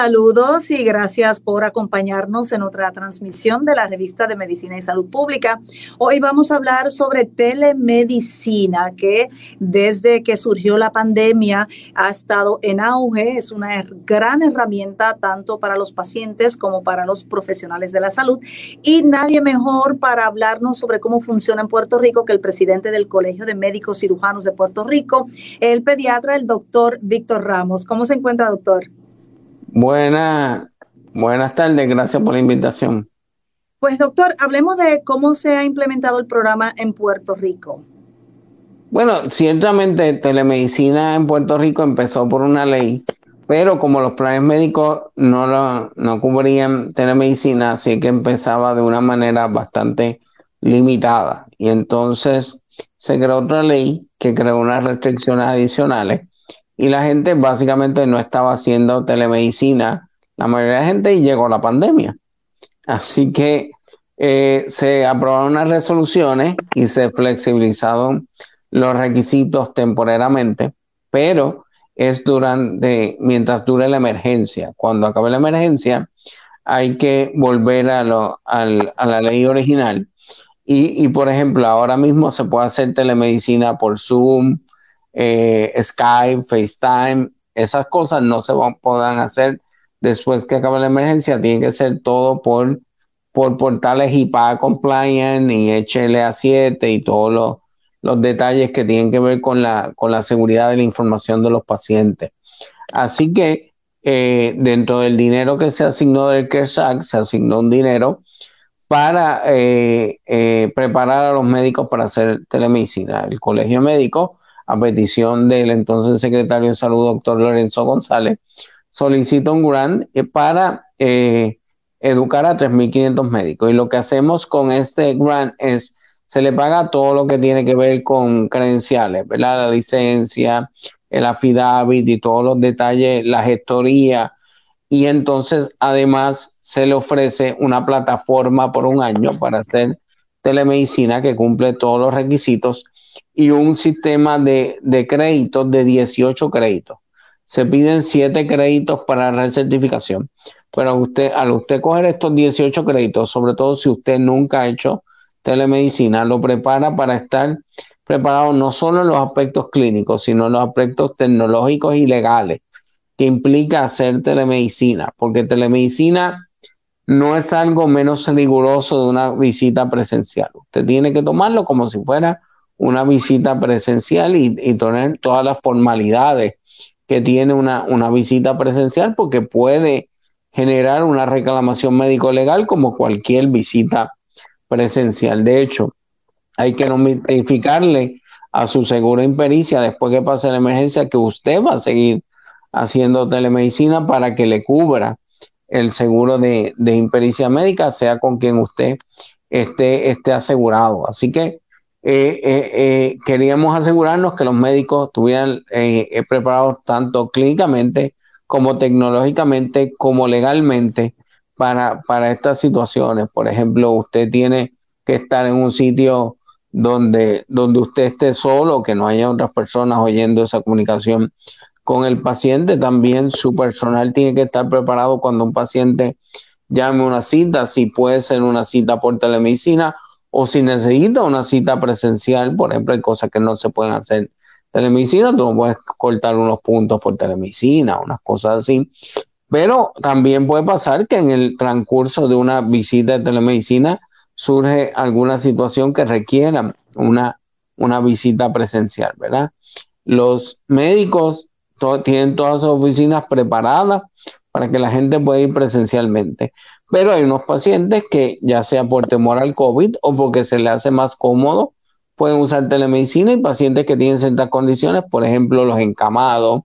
Saludos y gracias por acompañarnos en otra transmisión de la revista de Medicina y Salud Pública. Hoy vamos a hablar sobre telemedicina, que desde que surgió la pandemia ha estado en auge. Es una gran herramienta tanto para los pacientes como para los profesionales de la salud. Y nadie mejor para hablarnos sobre cómo funciona en Puerto Rico que el presidente del Colegio de Médicos Cirujanos de Puerto Rico, el pediatra, el doctor Víctor Ramos. ¿Cómo se encuentra, doctor? Buenas, buenas tardes, gracias por la invitación. Pues doctor, hablemos de cómo se ha implementado el programa en Puerto Rico. Bueno, ciertamente telemedicina en Puerto Rico empezó por una ley, pero como los planes médicos no, lo, no cubrían telemedicina, así que empezaba de una manera bastante limitada. Y entonces se creó otra ley que creó unas restricciones adicionales y la gente básicamente no estaba haciendo telemedicina, la mayoría de la gente, y llegó la pandemia. Así que eh, se aprobaron unas resoluciones y se flexibilizaron los requisitos temporariamente, pero es durante, mientras dure la emergencia. Cuando acabe la emergencia, hay que volver a, lo, a la ley original. Y, y, por ejemplo, ahora mismo se puede hacer telemedicina por Zoom, eh, Skype, FaceTime, esas cosas no se van, puedan hacer después que acabe la emergencia, tiene que ser todo por, por portales IPA compliant y HLA7 y todos los, los detalles que tienen que ver con la, con la seguridad de la información de los pacientes. Así que eh, dentro del dinero que se asignó del CARES se asignó un dinero para eh, preparar a los médicos para hacer telemedicina. El colegio médico a petición del entonces secretario de Salud, doctor Lorenzo González, solicita un grant eh, para eh, educar a 3.500 médicos. Y lo que hacemos con este grant es, se le paga todo lo que tiene que ver con credenciales, ¿verdad? La licencia, el affidavit y todos los detalles, la gestoría. Y entonces, además, se le ofrece una plataforma por un año para hacer telemedicina que cumple todos los requisitos y un sistema de, de créditos de 18 créditos. Se piden 7 créditos para recertificación. Pero usted, al usted coger estos 18 créditos, sobre todo si usted nunca ha hecho telemedicina, lo prepara para estar preparado no solo en los aspectos clínicos, sino en los aspectos tecnológicos y legales que implica hacer telemedicina, porque telemedicina no es algo menos riguroso de una visita presencial. Usted tiene que tomarlo como si fuera una visita presencial y, tener todas las formalidades que tiene una, una visita presencial porque puede generar una reclamación médico legal como cualquier visita presencial. De hecho, hay que notificarle a su seguro impericia después que pase la emergencia que usted va a seguir haciendo telemedicina para que le cubra el seguro de, de impericia médica, sea con quien usted esté, esté asegurado. Así que eh, eh, eh, queríamos asegurarnos que los médicos estuvieran preparados tanto clínicamente como tecnológicamente como legalmente para, para estas situaciones. Por ejemplo, usted tiene que estar en un sitio donde, donde usted esté solo, que no haya otras personas oyendo esa comunicación con el paciente. También su personal tiene que estar preparado cuando un paciente llame una cita, si puede ser una cita por telemedicina o si necesita una cita presencial, por ejemplo, hay cosas que no se pueden hacer telemedicina, tú puedes cortar unos puntos por telemedicina, unas cosas así. Pero también puede pasar que en el transcurso de una visita de telemedicina surge alguna situación que requiera una, una visita presencial, ¿verdad? Los médicos tienen todas sus oficinas preparadas para que la gente pueda ir presencialmente. Pero hay unos pacientes que, ya sea por temor al COVID o porque se le hace más cómodo, pueden usar telemedicina y pacientes que tienen ciertas condiciones, por ejemplo, los encamados,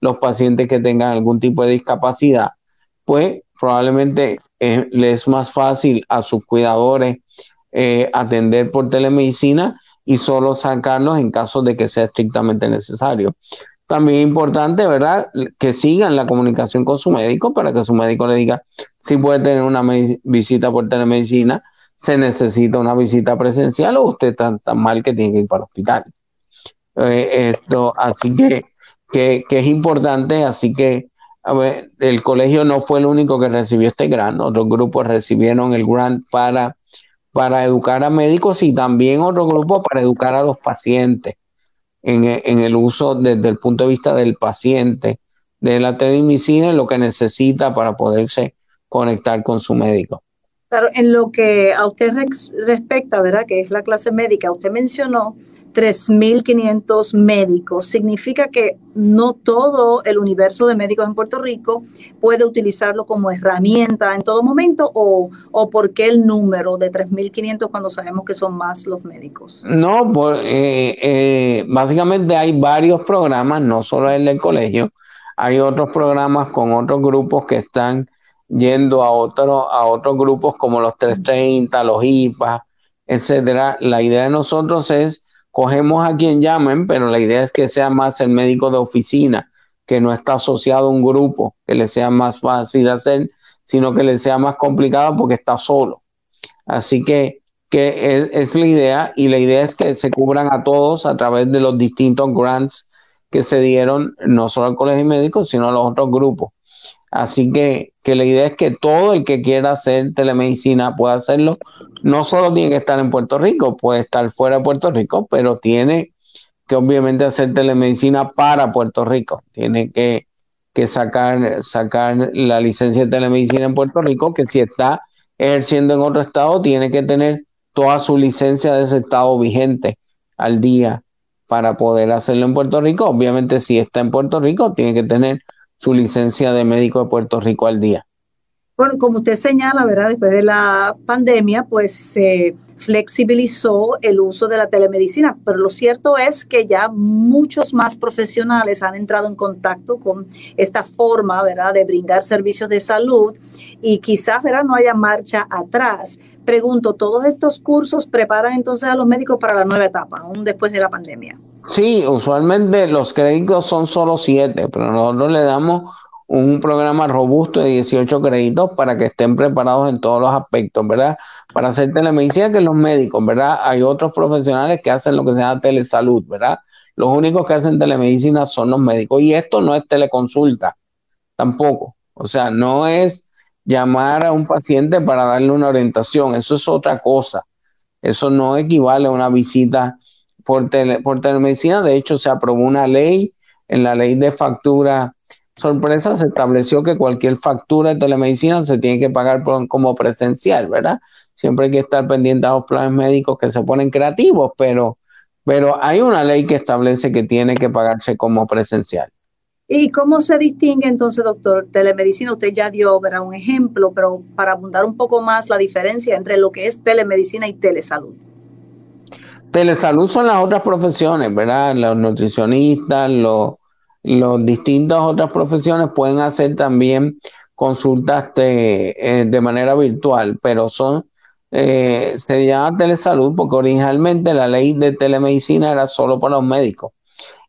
los pacientes que tengan algún tipo de discapacidad, pues probablemente eh, le es más fácil a sus cuidadores eh, atender por telemedicina y solo sacarlos en caso de que sea estrictamente necesario. También es importante, ¿verdad?, que sigan la comunicación con su médico para que su médico le diga si puede tener una visita por telemedicina, se necesita una visita presencial o usted está tan mal que tiene que ir para el hospital. Eh, esto, así que, que, es importante, así que a ver, el colegio no fue el único que recibió este grant, otros grupos recibieron el grant para, para educar a médicos y también otro grupo para educar a los pacientes en, en el uso desde el punto de vista del paciente de la telemedicina y lo que necesita para poderse conectar con su médico. Claro, en lo que a usted respecta, ¿verdad? Que es la clase médica, usted mencionó 3.500 médicos. Significa que no todo el universo de médicos en Puerto Rico puede utilizarlo como herramienta en todo momento o, o por qué el número de 3.500 cuando sabemos que son más los médicos. No, por, eh, eh, básicamente hay varios programas, no solo el del colegio, hay otros programas con otros grupos que están yendo a, otro, a otros grupos como los 330, los IPA, etcétera. La idea de nosotros es cogemos a quien llamen, pero la idea es que sea más el médico de oficina, que no está asociado a un grupo, que le sea más fácil hacer, sino que le sea más complicado porque está solo. Así que, que es, la idea y la idea es que se cubran a todos a través de los distintos grants que se dieron, no solo al colegio médico, sino a los otros grupos. Así que, que la idea es que todo el que quiera hacer telemedicina pueda hacerlo. No solo tiene que estar en Puerto Rico, puede estar fuera de Puerto Rico, pero tiene que obviamente hacer telemedicina para Puerto Rico. Tiene que, que sacar, sacar la licencia de telemedicina en Puerto Rico, que si está ejerciendo en otro estado, tiene que tener toda su licencia de ese estado vigente al día para poder hacerlo en Puerto Rico. Obviamente, si está en Puerto Rico, tiene que tener su licencia de médico de Puerto Rico al día. Bueno, como usted señala, ¿verdad? Después de la pandemia, pues se flexibilizó el uso de la telemedicina, pero lo cierto es que ya muchos más profesionales han entrado en contacto con esta forma, ¿verdad?, de brindar servicios de salud y quizás, ¿verdad?, no haya marcha atrás. Pregunto, ¿todos estos cursos preparan entonces a los médicos para la nueva etapa, aún después de la pandemia? Sí, usualmente los créditos son solo siete, pero nosotros le damos un programa robusto de 18 créditos para que estén preparados en todos los aspectos, ¿verdad? Para hacer telemedicina, que los médicos, ¿verdad? Hay otros profesionales que hacen lo que se llama telesalud, ¿verdad? Los únicos que hacen telemedicina son los médicos. Y esto no es teleconsulta, tampoco. O sea, no es llamar a un paciente para darle una orientación, eso es otra cosa. Eso no equivale a una visita por, por telemedicina. De hecho, se aprobó una ley, en la ley de factura sorpresa se estableció que cualquier factura de telemedicina se tiene que pagar como presencial, ¿verdad? Siempre hay que estar pendiente a los planes médicos que se ponen creativos, pero, pero hay una ley que establece que tiene que pagarse como presencial. ¿Y cómo se distingue entonces, doctor, telemedicina? Usted ya dio un ejemplo, pero para abundar un poco más la diferencia entre lo que es telemedicina y telesalud. Telesalud son las otras profesiones, ¿verdad? Los nutricionistas, los, los distintas otras profesiones pueden hacer también consultas de, eh, de manera virtual, pero son, eh, se llama telesalud porque originalmente la ley de telemedicina era solo para los médicos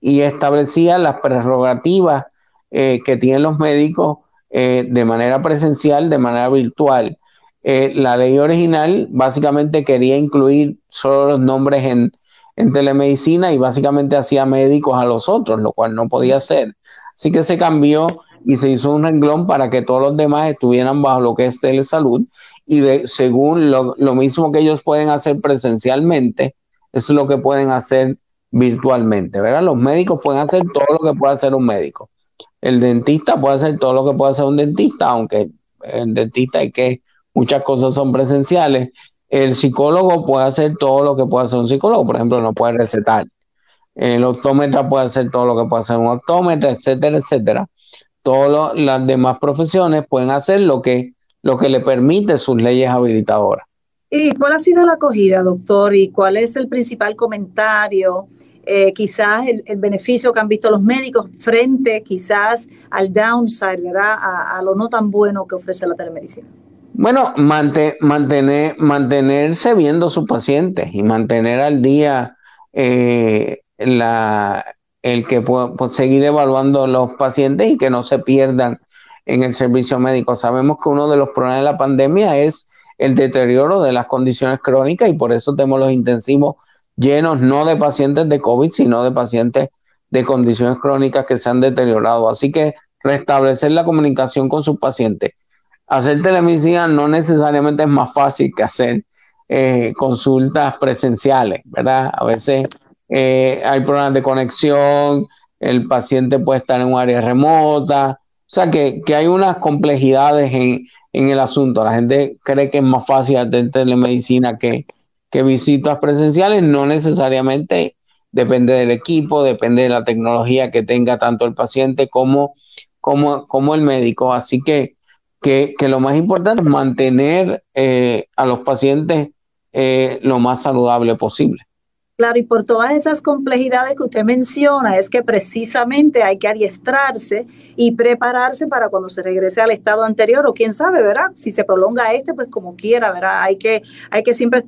y establecía las prerrogativas eh, que tienen los médicos de manera presencial, de manera virtual. la ley original básicamente quería incluir solo los nombres en, en telemedicina y básicamente hacía médicos a los otros, lo cual no podía hacer. Así que se cambió y se hizo un renglón para que todos los demás estuvieran bajo lo que es telesalud y de, según lo, mismo que ellos pueden hacer presencialmente, es lo que pueden hacer virtualmente, ¿verdad? Los médicos pueden hacer todo lo que puede hacer un médico. El dentista puede hacer todo lo que puede hacer un dentista, aunque el dentista hay que muchas cosas son presenciales el psicólogo puede hacer todo lo que puede hacer un psicólogo, por ejemplo, no puede recetar. El optómetra puede hacer todo lo que puede hacer un optómetra, etcétera, etcétera. Todas las demás profesiones pueden hacer lo que, lo que le permite sus leyes habilitadoras. ¿Y cuál ha sido la acogida, doctor? ¿Y cuál es el principal comentario eh, quizás el, beneficio que han visto los médicos frente quizás al downside, ¿verdad? A, lo no tan bueno que ofrece la telemedicina. Bueno, mantener, mantenerse viendo a sus pacientes y mantener al día eh, la, el que pueda seguir evaluando los pacientes y que no se pierdan en el servicio médico. Sabemos que uno de los problemas de la pandemia es el deterioro de las condiciones crónicas y por eso tenemos los intensivos llenos no de pacientes de COVID, sino de pacientes de condiciones crónicas que se han deteriorado. Así que restablecer la comunicación con sus pacientes. Hacer telemedicina no necesariamente es más fácil que hacer eh, consultas presenciales, ¿verdad? A veces eh, hay problemas de conexión, el paciente puede estar en un área remota, o sea que, hay unas complejidades en, el asunto. La gente cree que es más fácil hacer telemedicina que, que visitas presenciales, no necesariamente depende del equipo, depende de la tecnología que tenga tanto el paciente como, como, como el médico. Así que, que, lo más importante es mantener eh, a los pacientes eh, lo más saludable posible. Claro, y por todas esas complejidades que usted menciona, es que precisamente hay que adiestrarse y prepararse para cuando se regrese al estado anterior, o quién sabe, ¿verdad? Si se prolonga este, pues como quiera, ¿verdad? Hay que, hay que siempre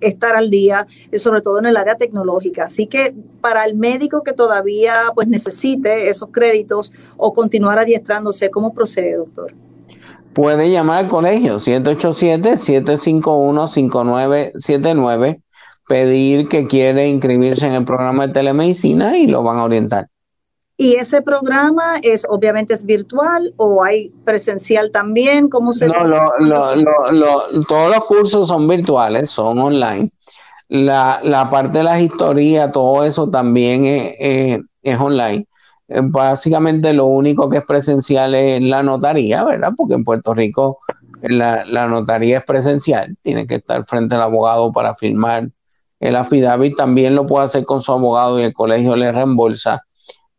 estar al día, eh, sobre todo en el área tecnológica. Así que para el médico que todavía pues necesite esos créditos o continuar adiestrándose, ¿cómo procede, doctor? Puede llamar al colegio 787-751-5979 pedir que quiere inscribirse en el programa de telemedicina y lo van a orientar. ¿Y ese programa es obviamente es virtual o hay presencial también? ¿Cómo se No, todos los cursos son virtuales, son online. La, la parte de las historias, todo eso también es, es online. Eh, básicamente lo único que es presencial es la notaría, ¿verdad? Porque en Puerto Rico la, la notaría es presencial, tiene que estar frente al abogado para firmar el affidavit también lo puede hacer con su abogado y el colegio le reembolsa.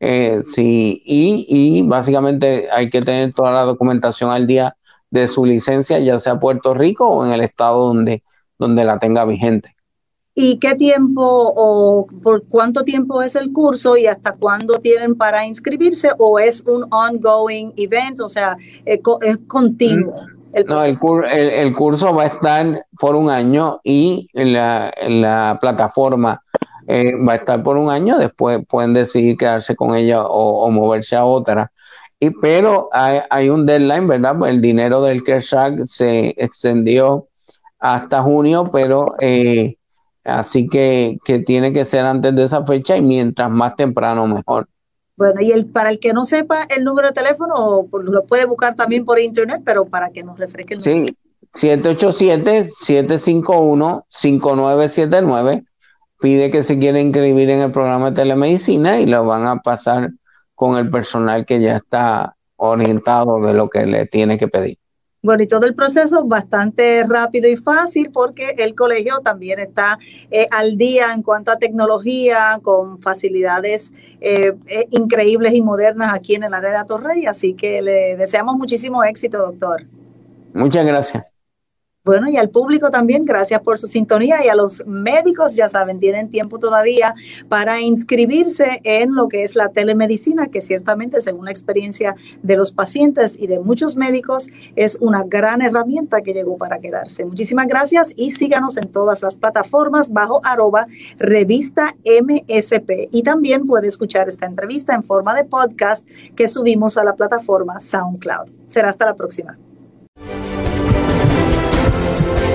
Eh, sí, y, y básicamente hay que tener toda la documentación al día de su licencia, ya sea Puerto Rico o en el estado donde, donde la tenga vigente. ¿Y qué tiempo o por cuánto tiempo es el curso y hasta cuándo tienen para inscribirse o es un ongoing event, o sea, es, continuo? Mm, no, el, el, curso va a estar por un año y la, la plataforma eh, va a estar por un año, después pueden decidir quedarse con ella o, moverse a otra. Y, pero hay, un deadline, ¿verdad? El dinero del CareShack se extendió hasta junio, pero eh, así que tiene que ser antes de esa fecha y mientras más temprano mejor. Bueno, y el, para el que no sepa el número de teléfono, lo puede buscar también por internet, pero para que nos refresque el número. Sí, 787-751-5979. Pide que se quiera inscribir en el programa de telemedicina y lo van a pasar con el personal que ya está orientado de lo que le tiene que pedir. Bueno, y todo el proceso bastante rápido y fácil porque el colegio también está eh, al día en cuanto a tecnología, con facilidades eh, eh, increíbles y modernas aquí en el área de Torrey. Así que le deseamos muchísimo éxito, doctor. Muchas gracias. Bueno, y al público también, gracias por su sintonía y a los médicos, ya saben, tienen tiempo todavía para inscribirse en lo que es la telemedicina, que ciertamente, según la experiencia de los pacientes y de muchos médicos, es una gran herramienta que llegó para quedarse. Muchísimas gracias y síganos en todas las plataformas bajo arroba revista MSP. Y también puede escuchar esta entrevista en forma de podcast que subimos a la plataforma SoundCloud. Será hasta la próxima. Thank you.